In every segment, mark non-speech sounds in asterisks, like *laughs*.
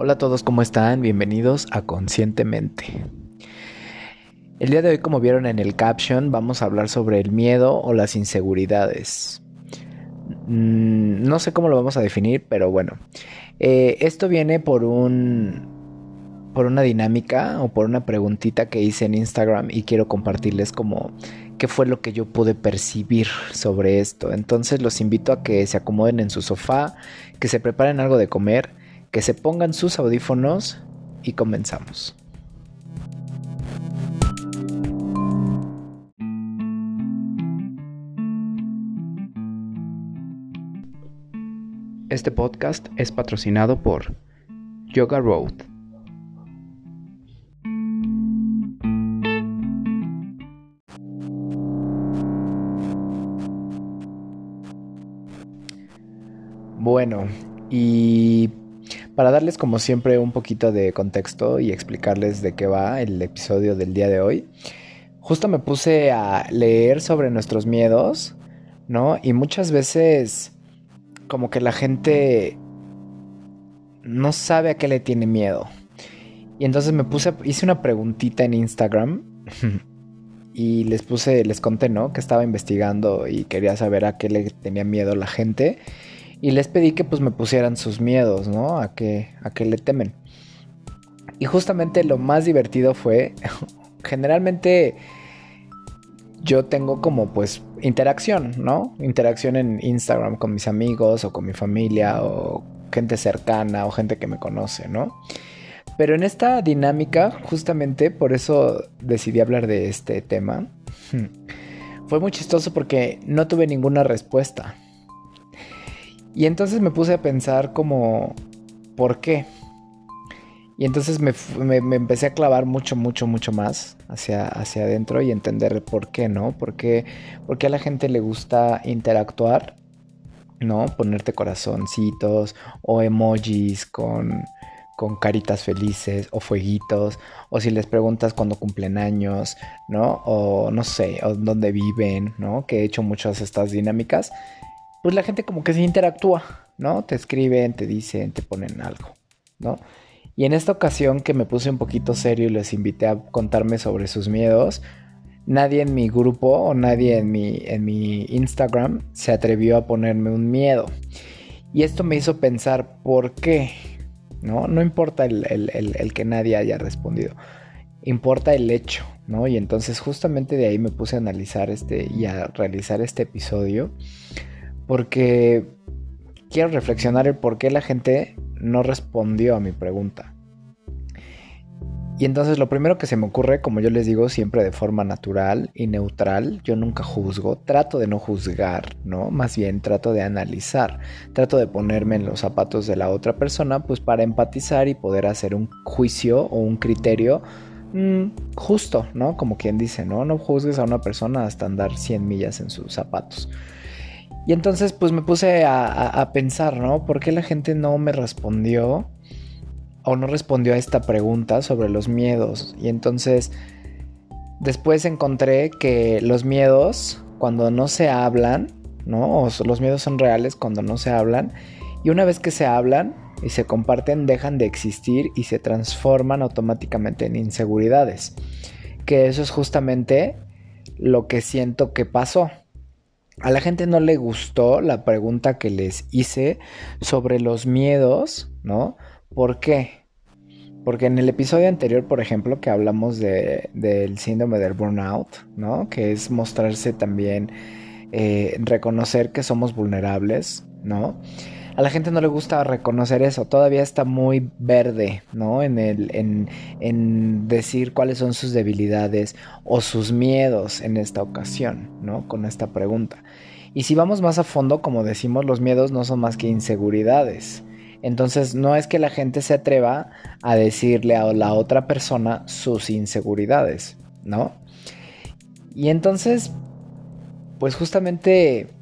Hola a todos, ¿cómo están? Bienvenidos a Conscientemente. El día de hoy, como vieron en el caption, vamos a hablar sobre el miedo o las inseguridades. Mm, no sé cómo lo vamos a definir, pero bueno. Eh, esto viene por un. por una dinámica o por una preguntita que hice en Instagram y quiero compartirles como qué fue lo que yo pude percibir sobre esto. Entonces los invito a que se acomoden en su sofá, que se preparen algo de comer que se pongan sus audífonos y comenzamos. Este podcast es patrocinado por Yoga Road. Bueno, y para darles como siempre un poquito de contexto y explicarles de qué va el episodio del día de hoy, justo me puse a leer sobre nuestros miedos, ¿no? Y muchas veces como que la gente no sabe a qué le tiene miedo. Y entonces me puse, hice una preguntita en Instagram *laughs* y les puse, les conté, ¿no? Que estaba investigando y quería saber a qué le tenía miedo la gente y les pedí que pues me pusieran sus miedos, ¿no? A qué, a qué le temen. Y justamente lo más divertido fue, *laughs* generalmente yo tengo como pues interacción, ¿no? Interacción en Instagram con mis amigos o con mi familia o gente cercana o gente que me conoce, ¿no? Pero en esta dinámica, justamente por eso decidí hablar de este tema, *laughs* fue muy chistoso porque no tuve ninguna respuesta. Y entonces me puse a pensar como, ¿por qué? Y entonces me, empecé a clavar mucho, mucho, mucho más hacia, hacia adentro y entender por qué, ¿no? ¿Por qué, a la gente le gusta interactuar, ¿no? Ponerte corazoncitos o emojis con, con caritas felices o fueguitos, o si les preguntas cuándo cumplen años, ¿no? O no sé, o dónde viven, ¿no? Que he hecho muchas estas dinámicas pues la gente como que se interactúa, ¿no? Te escriben, te dicen, te ponen algo, ¿no? Y en esta ocasión que me puse un poquito serio y les invité a contarme sobre sus miedos, nadie en mi grupo o nadie en mi, en mi Instagram se atrevió a ponerme un miedo. Y esto me hizo pensar, ¿por qué? ¿No? No importa el, el que nadie haya respondido, importa el hecho, ¿no? Y entonces justamente de ahí me puse a analizar este y a realizar este episodio porque quiero reflexionar el por qué la gente no respondió a mi pregunta. Y entonces lo primero que se me ocurre, como yo les digo, siempre de forma natural y neutral, yo nunca juzgo, trato de no juzgar, ¿no? Más bien trato de analizar, trato de ponerme en los zapatos de la otra persona, pues para empatizar y poder hacer un juicio o un criterio mm, justo, ¿no? Como quien dice, ¿no? No juzgues a una persona hasta andar 100 millas en sus zapatos. Y entonces pues me puse a, pensar, ¿no? ¿Por qué la gente no me respondió o no respondió a esta pregunta sobre los miedos? Y entonces después encontré que los miedos, cuando no se hablan, ¿no? O los miedos son reales cuando no se hablan. Y una vez que se hablan y se comparten, dejan de existir y se transforman automáticamente en inseguridades. Que eso es justamente lo que siento que pasó. A la gente no le gustó la pregunta que les hice sobre los miedos, ¿no? ¿Por qué? Porque en el episodio anterior, por ejemplo, que hablamos del síndrome del burnout, ¿no? Que es mostrarse también, eh, reconocer que somos vulnerables, ¿no? A la gente no le gusta reconocer eso, todavía está muy verde, ¿no? En, el, en, en decir cuáles son sus debilidades o sus miedos en esta ocasión, ¿no? Con esta pregunta. Y si vamos más a fondo, como decimos, los miedos no son más que inseguridades. Entonces no es que la gente se atreva a decirle a la otra persona sus inseguridades, ¿no? Y entonces, pues justamente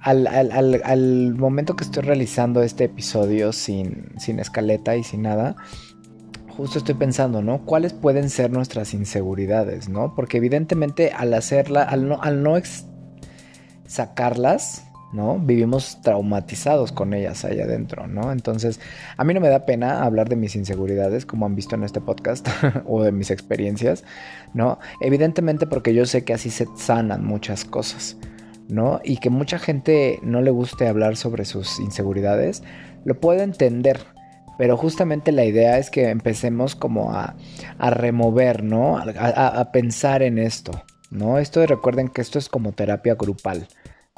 al, momento que estoy realizando este episodio sin, sin escaleta y sin nada, justo estoy pensando, ¿no? ¿Cuáles pueden ser nuestras inseguridades, ¿no? Porque evidentemente al hacerla, al no, sacarlas, ¿no? Vivimos traumatizados con ellas ahí adentro, ¿no? Entonces, a mí no me da pena hablar de mis inseguridades, como han visto en este podcast, *laughs* o de mis experiencias, ¿no? Evidentemente porque yo sé que así se sanan muchas cosas, ¿no? Y que mucha gente no le guste hablar sobre sus inseguridades, lo puedo entender, pero justamente la idea es que empecemos como a, remover, ¿no? A, pensar en esto, ¿no? Esto recuerden que esto es como terapia grupal.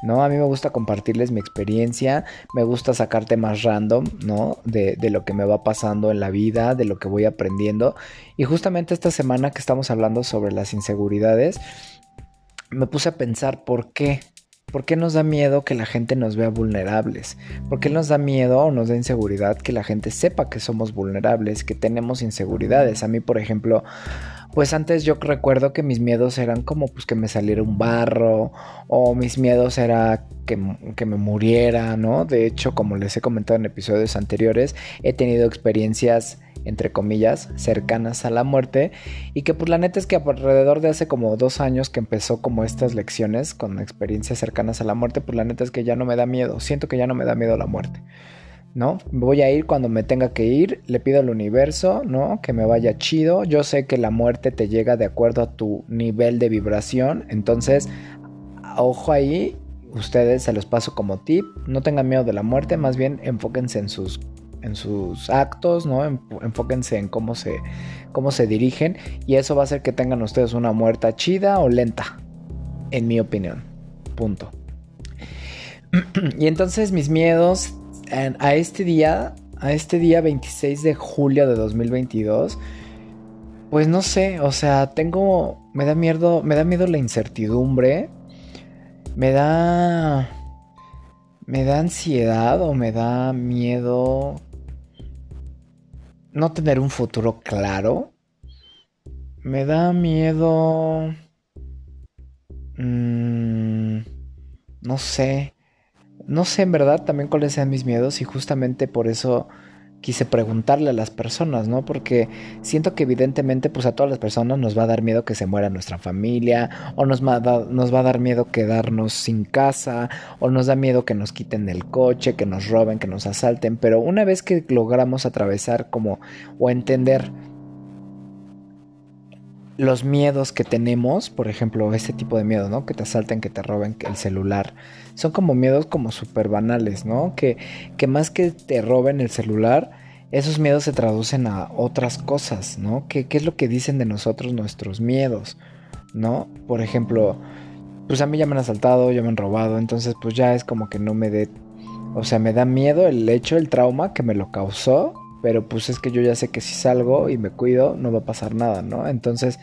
¿no? A mí me gusta compartirles mi experiencia, me gusta sacar temas random, ¿no? De, de, lo que me va pasando en la vida, de lo que voy aprendiendo. Y justamente esta semana que estamos hablando sobre las inseguridades, me puse a pensar por qué, ¿Por qué nos da miedo que la gente nos vea vulnerables? ¿Por qué nos da miedo o nos da inseguridad que la gente sepa que somos vulnerables, que tenemos inseguridades? A mí, por ejemplo, pues antes yo recuerdo que mis miedos eran como pues que me saliera un barro o mis miedos era que, que, me muriera, ¿no? De hecho, como les he comentado en episodios anteriores, he tenido experiencias entre comillas, cercanas a la muerte y que pues la neta es que alrededor de hace como dos años que empezó como estas lecciones con experiencias cercanas a la muerte, pues la neta es que ya no me da miedo, siento que ya no me da miedo la muerte. ¿no? Voy a ir cuando me tenga que ir, le pido al universo, ¿no? Que me vaya chido. Yo sé que la muerte te llega de acuerdo a tu nivel de vibración, entonces, ojo ahí, ustedes se los paso como tip, no tengan miedo de la muerte, más bien enfóquense en sus en sus actos, ¿no? Enfóquense en cómo se, cómo se dirigen y eso va a hacer que tengan ustedes una muerta chida o lenta, en mi opinión. Punto. *clears throat* y entonces mis miedos a este día, a este día 26 de julio de 2022, pues no sé, o sea, tengo, me da miedo, me da miedo la incertidumbre, me da, me da ansiedad o me da miedo no tener un futuro claro. Me da miedo... Mm, no sé. No sé en verdad también cuáles sean mis miedos y justamente por eso quise preguntarle a las personas, ¿no? Porque siento que evidentemente pues a todas las personas nos va a dar miedo que se muera nuestra familia, o nos va, a nos va a dar miedo quedarnos sin casa, o nos da miedo que nos quiten el coche, que nos roben, que nos asalten, pero una vez que logramos atravesar como o entender los miedos que tenemos, por ejemplo, ese tipo de miedo, ¿no? Que te asalten, que te roben el celular. Son como miedos como súper banales, ¿no? Que, que más que te roben el celular, esos miedos se traducen a otras cosas, ¿no? ¿Qué, ¿Qué, es lo que dicen de nosotros nuestros miedos, ¿no? Por ejemplo, pues a mí ya me han asaltado, ya me han robado, entonces pues ya es como que no me dé... O sea, me da miedo el hecho, el trauma que me lo causó pero pues es que yo ya sé que si salgo y me cuido no va a pasar nada, ¿no? Entonces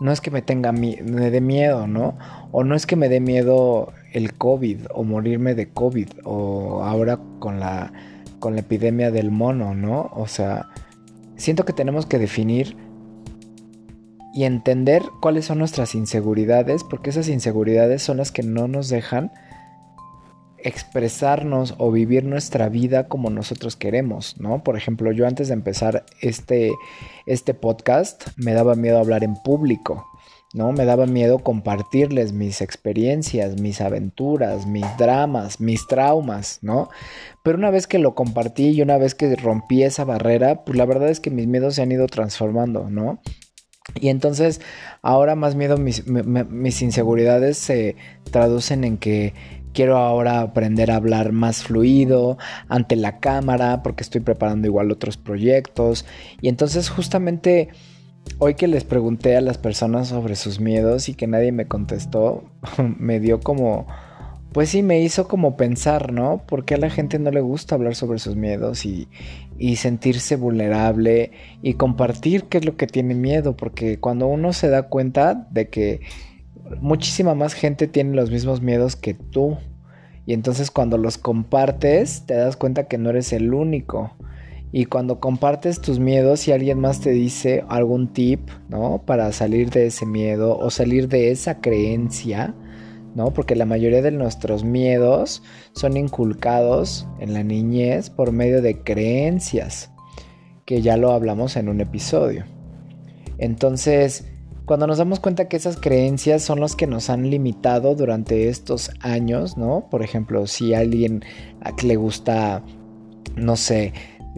no es que me tenga me dé miedo, ¿no? O no es que me dé miedo el COVID o morirme de COVID o ahora con la con la epidemia del mono, ¿no? O sea, siento que tenemos que definir y entender cuáles son nuestras inseguridades, porque esas inseguridades son las que no nos dejan expresarnos o vivir nuestra vida como nosotros queremos, ¿no? Por ejemplo, yo antes de empezar este, este podcast me daba miedo hablar en público, ¿no? Me daba miedo compartirles mis experiencias, mis aventuras, mis dramas, mis traumas, ¿no? Pero una vez que lo compartí y una vez que rompí esa barrera, pues la verdad es que mis miedos se han ido transformando, ¿no? Y entonces ahora más miedo, mis, mis inseguridades se traducen en que Quiero ahora aprender a hablar más fluido ante la cámara porque estoy preparando igual otros proyectos. Y entonces justamente hoy que les pregunté a las personas sobre sus miedos y que nadie me contestó, *laughs* me dio como... Pues sí, me hizo como pensar, ¿no? ¿Por qué a la gente no le gusta hablar sobre sus miedos y, y sentirse vulnerable y compartir qué es lo que tiene miedo? Porque cuando uno se da cuenta de que muchísima más gente tiene los mismos miedos que tú. Y entonces cuando los compartes, te das cuenta que no eres el único. Y cuando compartes tus miedos y alguien más te dice algún tip, ¿no? Para salir de ese miedo o salir de esa creencia, ¿no? Porque la mayoría de nuestros miedos son inculcados en la niñez por medio de creencias, que ya lo hablamos en un episodio. Entonces, cuando nos damos cuenta que esas creencias son las que nos han limitado durante estos años, ¿no? Por ejemplo, si alguien a que le gusta, no sé,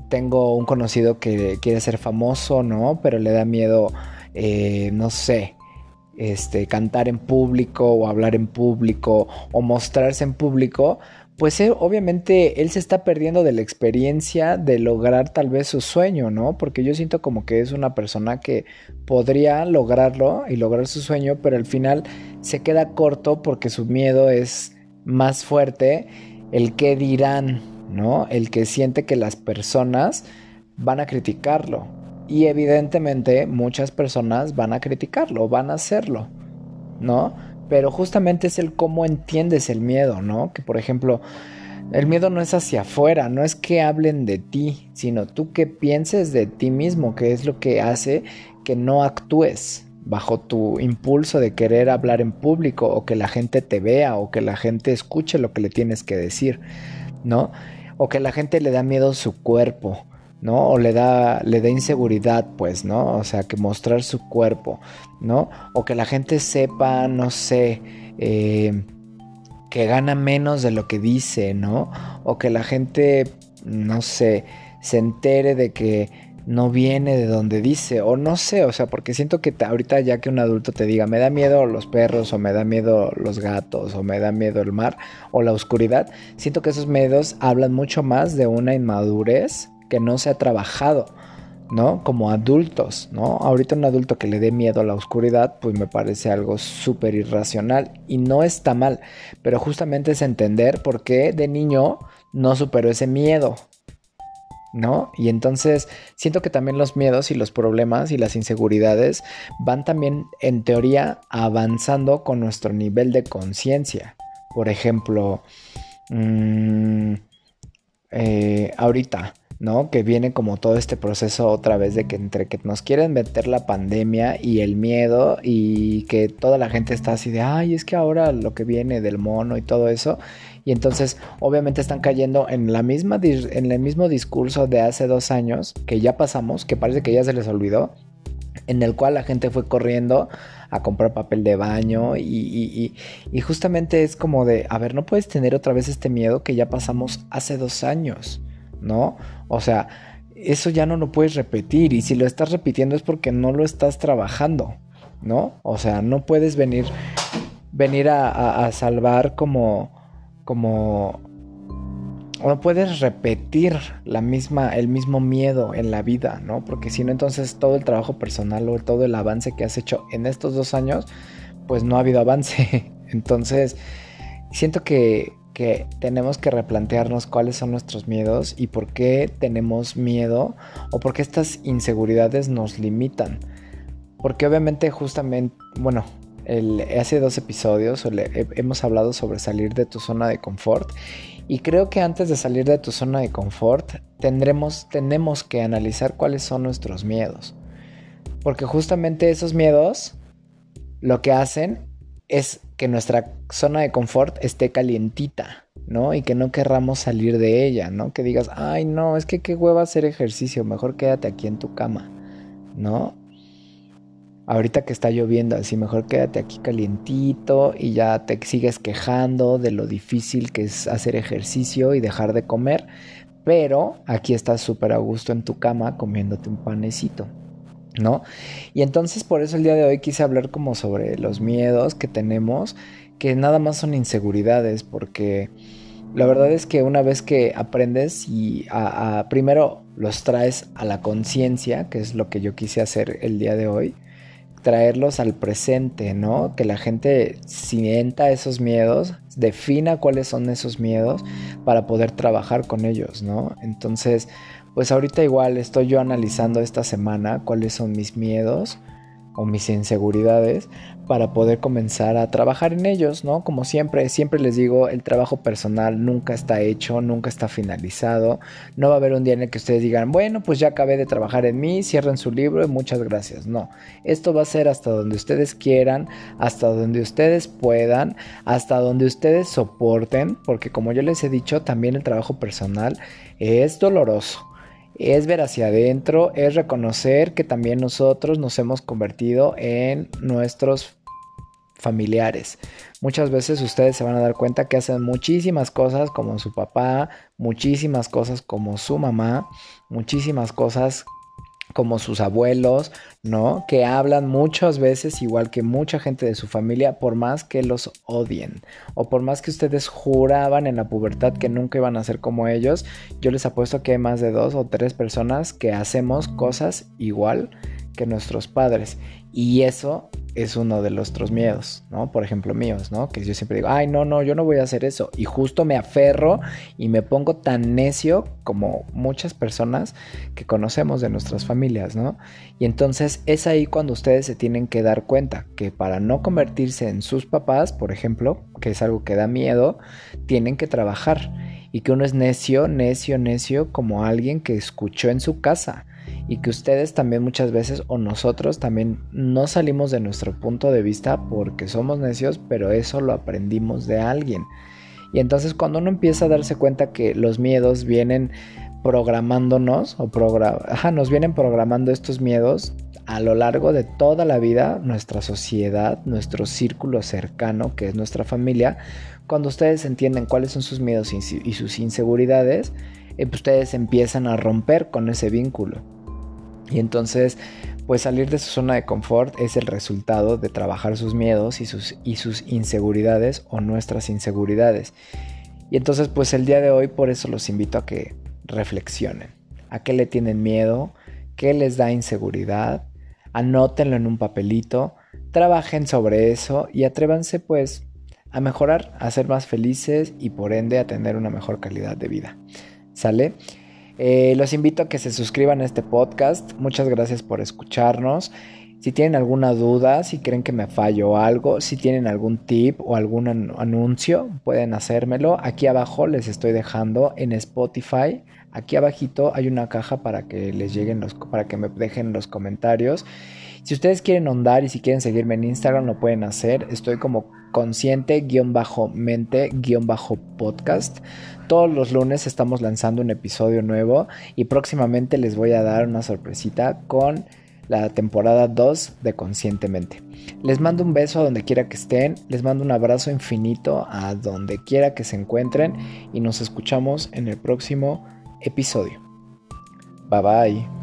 tengo un conocido que quiere ser famoso, ¿no? Pero le da miedo, eh, no sé, este, cantar en público o hablar en público o mostrarse en público, pues eh, obviamente él se está perdiendo de la experiencia de lograr tal vez su sueño, ¿no? Porque yo siento como que es una persona que podría lograrlo y lograr su sueño, pero al final se queda corto porque su miedo es más fuerte, el que dirán, ¿no? El que siente que las personas van a criticarlo. Y evidentemente muchas personas van a criticarlo, van a hacerlo, ¿no? Pero justamente es el cómo entiendes el miedo, ¿no? Que por ejemplo, el miedo no es hacia afuera, no es que hablen de ti, sino tú que pienses de ti mismo, que es lo que hace que no actúes bajo tu impulso de querer hablar en público o que la gente te vea o que la gente escuche lo que le tienes que decir, ¿no? O que la gente le da miedo su cuerpo ¿no? O le da, le da inseguridad, pues, ¿no? O sea, que mostrar su cuerpo, ¿no? O que la gente sepa, no sé, eh, que gana menos de lo que dice, ¿no? O que la gente, no sé, se entere de que no viene de donde dice, o no sé, o sea, porque siento que ahorita ya que un adulto te diga, me da miedo los perros, o me da miedo los gatos, o me da miedo el mar, o la oscuridad, siento que esos miedos hablan mucho más de una inmadurez que no se ha trabajado, ¿no? Como adultos, ¿no? Ahorita un adulto que le dé miedo a la oscuridad, pues me parece algo súper irracional y no está mal, pero justamente es entender por qué de niño no superó ese miedo, ¿no? Y entonces siento que también los miedos y los problemas y las inseguridades van también en teoría avanzando con nuestro nivel de conciencia. Por ejemplo, mmm, eh, ahorita, ¿no? Que viene como todo este proceso otra vez de que entre que nos quieren meter la pandemia y el miedo y que toda la gente está así de, ay, es que ahora lo que viene del mono y todo eso. Y entonces obviamente están cayendo en, la misma, en el mismo discurso de hace dos años que ya pasamos, que parece que ya se les olvidó, en el cual la gente fue corriendo a comprar papel de baño y, y, justamente es como de, a ver, no puedes tener otra vez este miedo que ya pasamos hace dos años. ¿No? O sea, eso ya no lo puedes repetir y si lo estás repitiendo es porque no lo estás trabajando, ¿no? O sea, no puedes venir, venir a, salvar como, como, no puedes repetir la misma, el mismo miedo en la vida, ¿no? Porque si no, entonces todo el trabajo personal o todo el avance que has hecho en estos dos años, pues no ha habido avance. *laughs* Entonces, siento que que tenemos que replantearnos cuáles son nuestros miedos y por qué tenemos miedo o por qué estas inseguridades nos limitan. Porque obviamente justamente, bueno, hace dos episodios hemos hablado sobre salir de tu zona de confort y creo que antes de salir de tu zona de confort tendremos, tenemos que analizar cuáles son nuestros miedos. Porque justamente esos miedos lo que hacen es que nuestra zona de confort esté calientita, ¿no? Y que no querramos salir de ella, ¿no? Que digas, ay, no, es que qué hueva hacer ejercicio, mejor quédate aquí en tu cama, ¿no? Ahorita que está lloviendo, así mejor quédate aquí calientito y ya te sigues quejando de lo difícil que es hacer ejercicio y dejar de comer, pero aquí estás súper a gusto en tu cama comiéndote un panecito. ¿No? Y entonces por eso el día de hoy quise hablar como sobre los miedos que tenemos, que nada más son inseguridades, porque la verdad es que una vez que aprendes y a, primero los traes a la conciencia, que es lo que yo quise hacer el día de hoy, traerlos al presente, ¿no? Que la gente sienta esos miedos, defina cuáles son esos miedos para poder trabajar con ellos, ¿no? Entonces, pues ahorita igual estoy yo analizando esta semana cuáles son mis miedos o mis inseguridades para poder comenzar a trabajar en ellos, ¿no? Como siempre, siempre les digo, el trabajo personal nunca está hecho, nunca está finalizado. No va a haber un día en el que ustedes digan, bueno, pues ya acabé de trabajar en mí, cierren su libro y muchas gracias. No, esto va a ser hasta donde ustedes quieran, hasta donde ustedes puedan, hasta donde ustedes soporten, porque como yo les he dicho, también el trabajo personal es doloroso es ver hacia adentro, es reconocer que también nosotros nos hemos convertido en nuestros familiares. Muchas veces ustedes se van a dar cuenta que hacen muchísimas cosas como su papá, muchísimas cosas como su mamá, muchísimas cosas como sus abuelos, ¿no? Que hablan muchas veces igual que mucha gente de su familia, por más que los odien o por más que ustedes juraban en la pubertad que nunca iban a ser como ellos, yo les apuesto que hay más de dos o tres personas que hacemos cosas igual que nuestros padres. Y eso es uno de nuestros miedos, ¿no? Por ejemplo, míos, ¿no? Que yo siempre digo, ay, no, no, yo no voy a hacer eso. Y justo me aferro y me pongo tan necio como muchas personas que conocemos de nuestras familias, ¿no? Y entonces es ahí cuando ustedes se tienen que dar cuenta que para no convertirse en sus papás, por ejemplo, que es algo que da miedo, tienen que trabajar. Y que uno es necio, necio, necio como alguien que escuchó en su casa y que ustedes también muchas veces o nosotros también no salimos de nuestro punto de vista porque somos necios, pero eso lo aprendimos de alguien. Y entonces cuando uno empieza a darse cuenta que los miedos vienen programándonos o nos vienen programando estos miedos a lo largo de toda la vida, nuestra sociedad, nuestro círculo cercano, que es nuestra familia, cuando ustedes entienden cuáles son sus miedos y sus inseguridades, eh, pues ustedes empiezan a romper con ese vínculo. Y entonces, pues salir de su zona de confort es el resultado de trabajar sus miedos y sus, y sus inseguridades o nuestras inseguridades. Y entonces, pues el día de hoy por eso los invito a que reflexionen. ¿A qué le tienen miedo? ¿Qué les da inseguridad? Anótenlo en un papelito, trabajen sobre eso y atrévanse pues a mejorar, a ser más felices y por ende a tener una mejor calidad de vida. ¿Sale? Eh, los invito a que se suscriban a este podcast. Muchas gracias por escucharnos. Si tienen alguna duda, si creen que me fallo algo, si tienen algún tip o algún anuncio, pueden hacérmelo. Aquí abajo les estoy dejando en Spotify. Aquí abajito hay una caja para que les lleguen los, para que me dejen los comentarios. Si ustedes quieren ondar y si quieren seguirme en Instagram, lo pueden hacer. Estoy como consciente-mente-podcast. Todos los lunes estamos lanzando un episodio nuevo y próximamente les voy a dar una sorpresita con la temporada 2 de Conscientemente. Les mando un beso a donde quiera que estén, les mando un abrazo infinito a donde quiera que se encuentren y nos escuchamos en el próximo episodio. Bye bye.